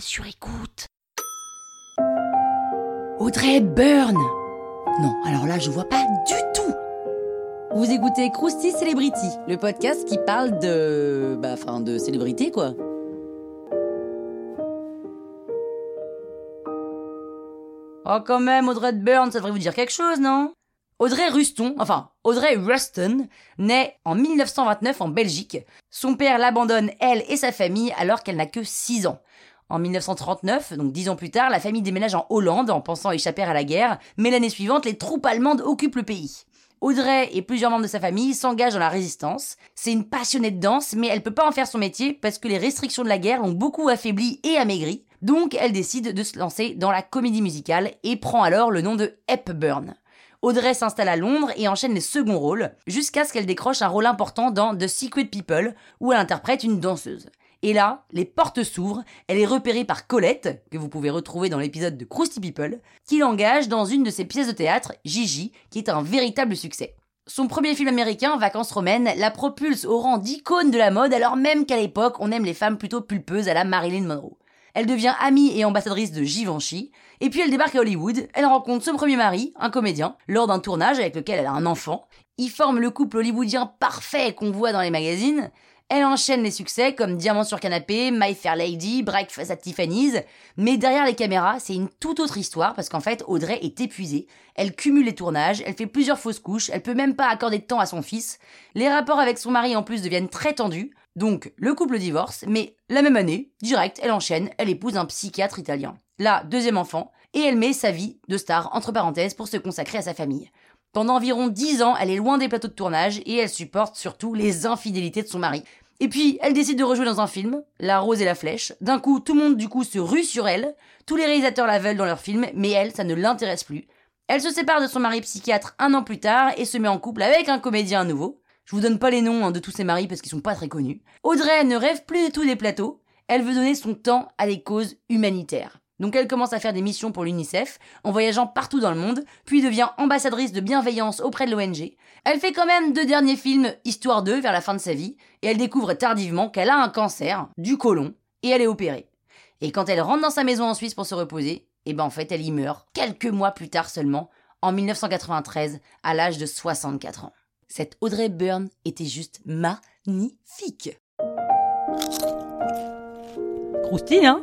sur. Audrey Hepburn Non, alors là, je vois pas du tout Vous écoutez Krusty Celebrity, le podcast qui parle de... Bah, enfin, de célébrité, quoi. Oh, quand même, Audrey Hepburn, ça devrait vous dire quelque chose, non? Audrey Ruston, enfin Audrey Ruston, naît en 1929 en Belgique. Son père l'abandonne, elle et sa famille, alors qu'elle n'a que 6 ans. En 1939, donc 10 ans plus tard, la famille déménage en Hollande en pensant échapper à la guerre, mais l'année suivante, les troupes allemandes occupent le pays. Audrey et plusieurs membres de sa famille s'engagent dans la résistance. C'est une passionnée de danse, mais elle peut pas en faire son métier parce que les restrictions de la guerre l'ont beaucoup affaiblie et amaigrie. Donc elle décide de se lancer dans la comédie musicale et prend alors le nom de Hepburn. Audrey s'installe à Londres et enchaîne les seconds rôles, jusqu'à ce qu'elle décroche un rôle important dans The Secret People, où elle interprète une danseuse. Et là, les portes s'ouvrent, elle est repérée par Colette, que vous pouvez retrouver dans l'épisode de Krusty People, qui l'engage dans une de ses pièces de théâtre, Gigi, qui est un véritable succès. Son premier film américain, Vacances romaines, la propulse au rang d'icône de la mode alors même qu'à l'époque on aime les femmes plutôt pulpeuses à la Marilyn Monroe. Elle devient amie et ambassadrice de Givenchy, et puis elle débarque à Hollywood, elle rencontre son premier mari, un comédien, lors d'un tournage avec lequel elle a un enfant. Ils forment le couple hollywoodien parfait qu'on voit dans les magazines, elle enchaîne les succès comme Diamant sur canapé, My Fair Lady, Breakfast at Tiffany's, mais derrière les caméras, c'est une toute autre histoire parce qu'en fait, Audrey est épuisée. Elle cumule les tournages, elle fait plusieurs fausses couches, elle peut même pas accorder de temps à son fils. Les rapports avec son mari en plus deviennent très tendus, donc le couple divorce, mais la même année, direct, elle enchaîne, elle épouse un psychiatre italien. Là, deuxième enfant, et elle met sa vie de star entre parenthèses pour se consacrer à sa famille. Pendant environ 10 ans, elle est loin des plateaux de tournage et elle supporte surtout les infidélités de son mari. Et puis, elle décide de rejouer dans un film, La Rose et la Flèche. D'un coup, tout le monde du coup se rue sur elle. Tous les réalisateurs la veulent dans leur film, mais elle, ça ne l'intéresse plus. Elle se sépare de son mari psychiatre un an plus tard et se met en couple avec un comédien nouveau. Je vous donne pas les noms hein, de tous ses maris parce qu'ils sont pas très connus. Audrey ne rêve plus du tout des plateaux. Elle veut donner son temps à des causes humanitaires. Donc elle commence à faire des missions pour l'UNICEF, en voyageant partout dans le monde, puis devient ambassadrice de bienveillance auprès de l'ONG. Elle fait quand même deux derniers films, Histoire 2, vers la fin de sa vie, et elle découvre tardivement qu'elle a un cancer, du côlon, et elle est opérée. Et quand elle rentre dans sa maison en Suisse pour se reposer, et eh ben en fait elle y meurt, quelques mois plus tard seulement, en 1993, à l'âge de 64 ans. Cette Audrey Byrne était juste magnifique. Croustille, hein?